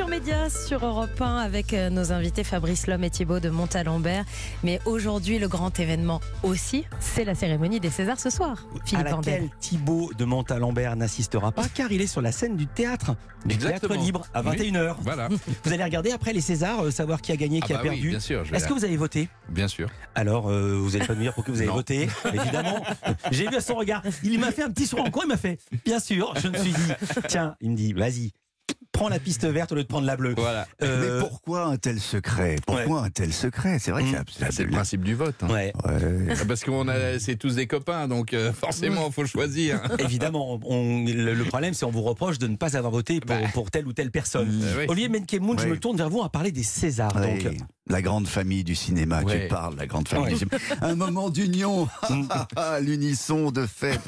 Culture Média sur Europe 1 avec euh, nos invités Fabrice Lhomme et Thibaut de Montalembert. Mais aujourd'hui, le grand événement aussi, c'est la cérémonie des Césars ce soir. à laquelle Thibaut de Montalembert n'assistera pas car il est sur la scène du théâtre, du théâtre libre à 21h. Voilà, Vous allez regarder après les Césars, euh, savoir qui a gagné, Ah qui a bah oui, perdu. bien sûr, je vais Est-ce que vous avez voté? Bien sûr. Alors, euh, vous allez pas me dire pour que vous avez Non. voté Évidemment. J'ai vu à son regard. Il m'a fait un petit sourire en coin, il m'a fait Bien sûr. Je me suis dit Tiens, il me dit Vas-y, prends la piste verte au lieu de prendre la bleue. Voilà, Euh, Mais pourquoi un tel secret? Pourquoi un tel secret? C'est vrai que Mm. c'est le principe du vote. hein. Ouais, Ouais. Parce qu'on a, c'est tous des copains, donc euh, forcément, il faut choisir. évidemment. on- le, le problème, c'est on vous reproche de ne pas avoir voté pour, Bah. pour telle ou telle personne. Euh, oui. Olivier Menkemoun, je Oui. me tourne vers vous, va parler des Césars. Donc, la grande famille du cinéma, Ouais. tu parles, la grande famille Ouais. du cinéma. Un moment d'union, l'unisson de fête.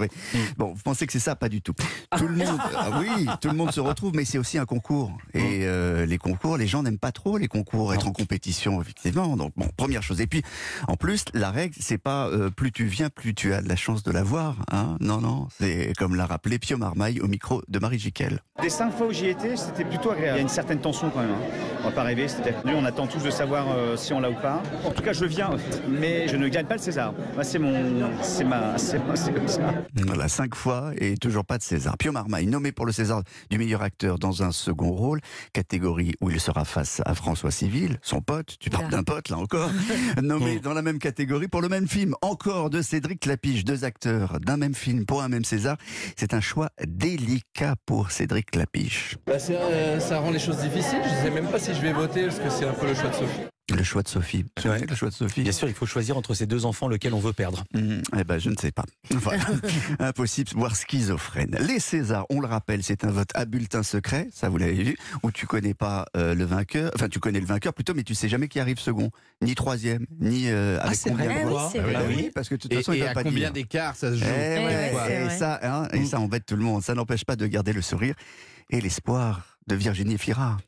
Bon, vous pensez que c'est ça? Pas du tout. Tout le monde, ah oui, tout le monde se retrouve, mais c'est aussi un concours. Et euh, les concours, les gens n'aiment pas trop les concours, être en compétition, effectivement. Donc bon, première chose. Et puis, en plus, la règle, c'est pas euh, plus tu viens, plus tu as de la chance de l'avoir. Hein non, non, c'est comme l'a rappelé Pio Marmaille au micro de Marie Jiquel. Des cinq fois où j'y étais, c'était plutôt agréable. Il y a une certaine tension quand même. hein. On va pas rêver, c'est-à-dire on attend tous de savoir euh, si on l'a ou pas. En tout cas, je viens, mais je ne gagne pas le César. C'est mon, c'est ma, c'est c'est comme ça. Voilà, cinq fois et toujours pas de César. Pio Marmaille, nommé pour le César du meilleur acteur dans un second rôle, catégorie où il sera face à François Civil, son pote, tu parles d'un pote là encore, nommé dans la même catégorie pour le même film, encore de Cédric Lapiche, deux acteurs d'un même film pour un même César. C'est un choix délicat pour Cédric Lapiche. Bah, euh, ça rend les choses difficiles. Je sais même pas si je vais voter parce que c'est un peu le choix de Sophie. Le choix de Sophie. Ouais. Le choix de Sophie. bien sûr, il faut choisir entre ces deux enfants lequel on veut perdre. Mhm. Eh ben, je ne sais pas. Voilà. Impossible, voire schizophrène. Les Césars, on le rappelle, c'est un vote à bulletin secret, ça vous l'avez vu, où tu connais pas euh, le vainqueur, enfin tu connais le vainqueur plutôt, mais tu sais jamais qui arrive second, ni troisième, ni euh, avec c'est combien vrai. de Ah voix. Bah oui, parce que de toute façon, et peuvent à pas combien d'écart ça se joue Eh ouais, ouais, c'est et ça, hein, et ça embête tout le monde. Ça n'empêche pas de garder le sourire et l'espoir de Virginie Fira.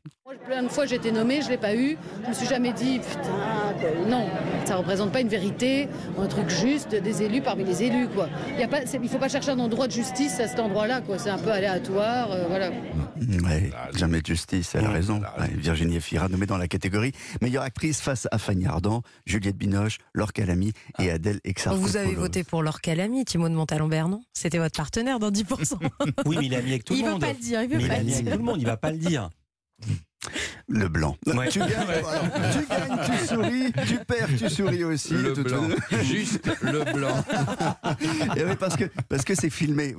Plein de fois, j'ai été nommée, je ne l'ai pas eu. Je me suis jamais dit, putain, quoi. non, ça ne représente pas une vérité, un truc juste des élus parmi les élus. Quoi. Il ne faut pas chercher un endroit de justice à cet endroit-là. quoi. C'est un peu aléatoire. euh, voilà. Ouais, jamais de justice, elle a raison. Ouais, Virginie Fira nommée dans la catégorie meilleure actrice face à Fanny Ardant, Juliette Binoche, Laure Calamy et Adèle Exarchopoulos. Vous avez voté pour Laure Calamy, Thibaut de Montalembert, non? C'était votre partenaire dans 10%. Oui, mais il a mis avec tout il le veut monde. pas le dire, il veut Mais il pas le dire. avec tout le monde, il va pas le dire. Le blanc. Ouais. Tu gagnes, alors, tu gagnes, tu souris, tu perds, tu souris aussi. Le Tout- blanc. Juste le blanc. Et oui, parce que parce que c'est filmé,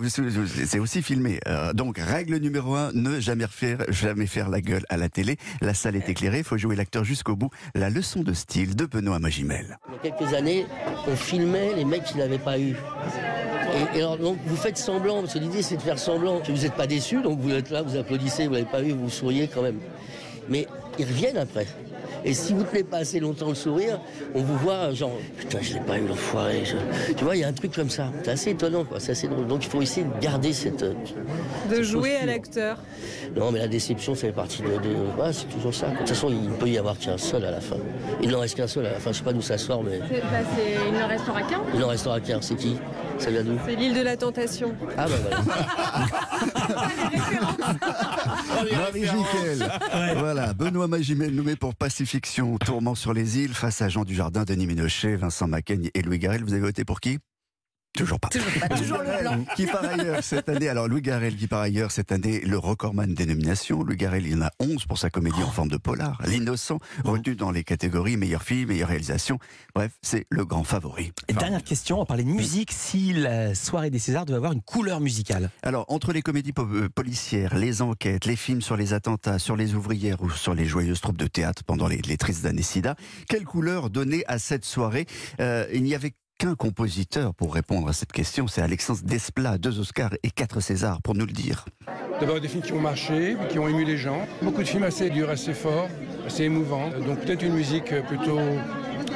c'est aussi filmé. Euh, donc règle numéro un, ne jamais faire jamais faire la gueule à la télé. La salle est éclairée, faut jouer l'acteur jusqu'au bout. La leçon de style de Benoît Magimel. Il y a quelques années, on filmait les mecs qui l'avaient pas eu. Et, et alors, donc, vous faites semblant, parce que l'idée c'est de faire semblant vous n'êtes pas déçu, donc vous êtes là, vous applaudissez, vous l'avez pas eu, vous souriez quand même. Mais ils reviennent après. Et si vous tenez pas assez longtemps le sourire, on vous voit genre putain je l'ai pas eu l'enfoiré. je- Tu vois, il y a un truc comme ça. C'est assez étonnant, quoi. C'est assez drôle. Donc il faut essayer de garder cette. euh, De cette jouer à posture. l'acteur. Non, mais la déception, ça fait partie de. de... Ouais, c'est toujours ça. De toute façon, il peut y avoir qu'un seul à la fin. Il n'en reste qu'un seul à la fin. Je sais pas d'où ça sort, mais bah, il ne restera qu'un? il en restera qu'un. C'est qui? Ça vient d'où C'est l'île de la tentation. Ah bah voilà. Marie Jiquel. Voilà, Benoît Magimel nommé pour Pacifiction, Tourment sur les îles, face à Jean Dujardin, Denis Ménochet, Vincent Macaigne et Louis Garrel. Vous avez voté pour qui? Toujours pas. Toujours pas, toujours le blanc. Qui par ailleurs cette année, alors Louis Garrel qui par ailleurs cette année le recordman des nominations. Louis Garrel il y en a 11 pour sa comédie en forme de polar. L'innocent retenu dans les catégories meilleure film, meilleure réalisation. Bref, c'est le grand favori. Et dernière question, on parlait de musique. Si la soirée des Césars devait avoir une couleur musicale Alors, entre les comédies po- euh, policières, les enquêtes, les films sur les attentats, sur les ouvrières ou sur les joyeuses troupes de théâtre pendant les, les tristes années SIDA, quelle couleur donner à cette soirée? Euh, Il n'y avait qu'un compositeur pour répondre à cette question, c'est Alexandre Desplat, deux Oscars et quatre Césars pour nous le dire. D'abord des films qui ont marché, qui ont ému les gens. Beaucoup de films assez durs, assez forts, assez émouvants. Donc peut-être une musique plutôt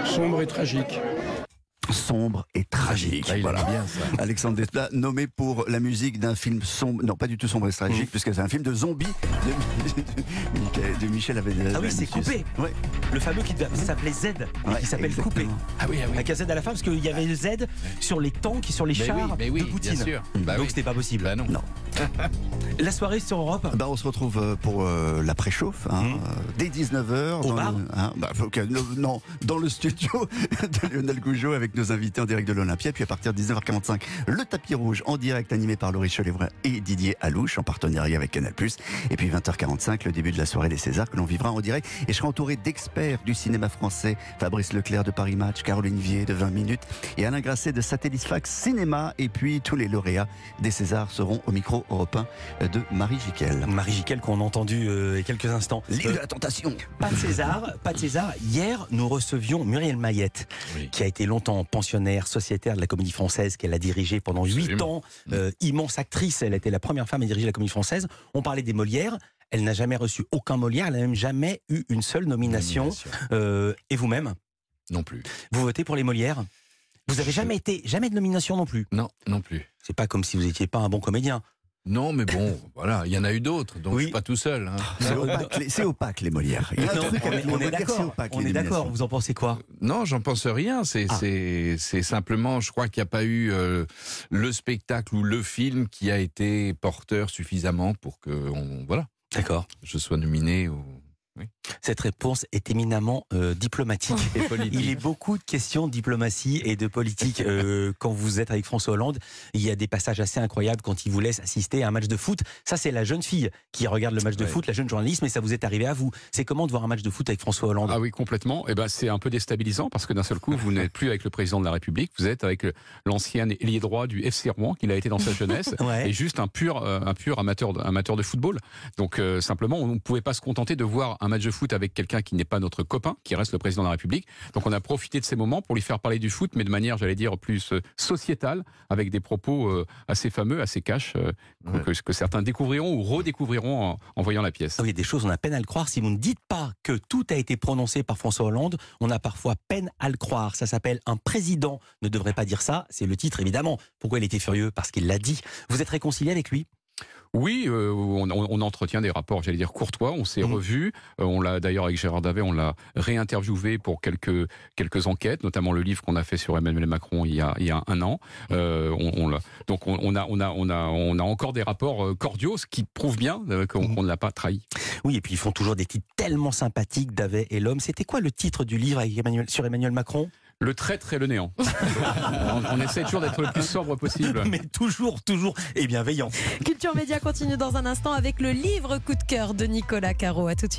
sombre et tragique. Sombre et tragique. Ah, il Voilà. aime bien ça. Alexandre Desplat, nommé pour la musique d'un film sombre, non pas du tout sombre et tragique, Mm. puisque c'est un film de zombies de, de Michael- de Michel Avedel. Ah oui, c'est coupé. Ouais. Le fameux qui s'appelait Z, et Ouais, qui s'appelle. Coupé. Ah oui, ah oui. Avec un Z à la fin, parce qu'il y avait le Z sur les tanks et sur les Mais chars oui, mais oui, de Poutine. bien sûr. Bah Donc oui. c'était pas possible. Bah non. Non. La soirée sur Europe Bah, on se retrouve euh, pour euh, la préchauffe hein, Mhm. euh, dès 19h. Au dans bar le, hein, bah, non, dans le studio de Lionel Gougeot avec nos invités en direct de l'Olympia. Puis à partir de 19h45, le tapis rouge en direct animé par Laurie Cholevray et Didier Alouche en partenariat avec Canal+. Et puis 20h45, le début de la soirée des Césars que l'on vivra en direct. Et je serai entouré d'experts du cinéma français. Fabrice Leclerc de Paris Match, Caroline Vier de 20 minutes et Alain Grasset de Satellite Fax Cinéma. Et puis tous les lauréats des Césars seront au micro européen de Marie Jiquel. Marie Jiquel qu'on a entendu euh, il y a quelques instants. L'île Euh, de la tentation. Pas de César, pas de César. Hier, nous recevions Muriel Mayette, Oui. qui a été longtemps pensionnaire sociétaire de la Comédie Française, qu'elle a dirigée pendant huit ans. Euh, immense actrice, elle était la première femme à diriger la Comédie Française. On parlait des Molières. Elle n'a jamais reçu aucun Molière. Elle n'a même jamais eu une seule nomination. Nomination. Euh, et vous-même, Non plus. vous votez pour les Molières? Vous avez Je- jamais été, jamais de nomination non plus? Non, non plus. C'est pas comme si vous n'étiez pas un bon comédien. Non, mais bon, voilà, il y en a eu d'autres, donc Oui. je suis pas tout seul. hein. C'est opaque, opaque, les Molières. Il y a un Non, truc on avec est, les d'accord. opaque, On est l'élimination. d'accord. Vous en pensez quoi Non, j'en pense rien. C'est Ah. c'est c'est simplement, je crois qu'il n'y a pas eu euh, le spectacle ou le film qui a été porteur suffisamment pour que on, voilà, D'accord. je sois nominé Cette réponse est éminemment euh, diplomatique. et politique. Il est beaucoup de questions de diplomatie et de politique euh, quand vous êtes avec François Hollande. Il y a des passages assez incroyables quand il vous laisse assister à un match de foot. Ça, c'est la jeune fille qui regarde le match de Ouais. foot, la jeune journaliste, mais ça vous est arrivé à vous. C'est comment de voir un match de foot avec François Hollande? Ah oui, complètement. Et ben, c'est un peu déstabilisant parce que d'un seul coup, vous n'êtes plus avec le président de la République, vous êtes avec le- l'ancien ailier droit du FC Rouen qu'il a été dans sa jeunesse Ouais. et juste un pur, euh, un pur amateur, amateur de football. Donc euh, simplement, on ne pouvait pas se contenter de voir un match de foot avec quelqu'un qui n'est pas notre copain, qui reste le président de la République. Donc on a profité de ces moments pour lui faire parler du foot, mais de manière, j'allais dire, plus euh, sociétale, avec des propos euh, assez fameux, assez cash, euh, Ouais. que, que certains découvriront ou redécouvriront en, en voyant la pièce. Oui, il y a des choses, on a peine à le croire. Si vous ne dites pas que tout a été prononcé par François Hollande, on a parfois peine à le croire. Ça s'appelle Un président ne devrait pas dire ça. C'est le titre, évidemment. Pourquoi il était furieux? Parce qu'il l'a dit. Vous êtes réconcilié avec lui? Oui, euh, on, entretient des rapports, j'allais dire courtois. On s'est Mhm. revus. Euh, on l'a d'ailleurs avec Gérard Davet, on l'a réinterviewé pour quelques quelques enquêtes, notamment le livre qu'on a fait sur Emmanuel Macron il y a, il y a un an. Euh, on, donc on, on a on a on a on a encore des rapports cordiaux, ce qui prouve bien euh, qu'on ne l'a pas trahi. Oui, et puis ils font toujours des titres tellement sympathiques, Davet et l'homme. C'était quoi le titre du livre avec Emmanuel, sur Emmanuel Macron? Le traître et le néant. on, on essaie toujours d'être le plus sobre possible. Mais toujours, toujours, et bienveillant. Culture Média continue dans un instant avec le livre coup de cœur de Nicolas Caro. À tout de suite.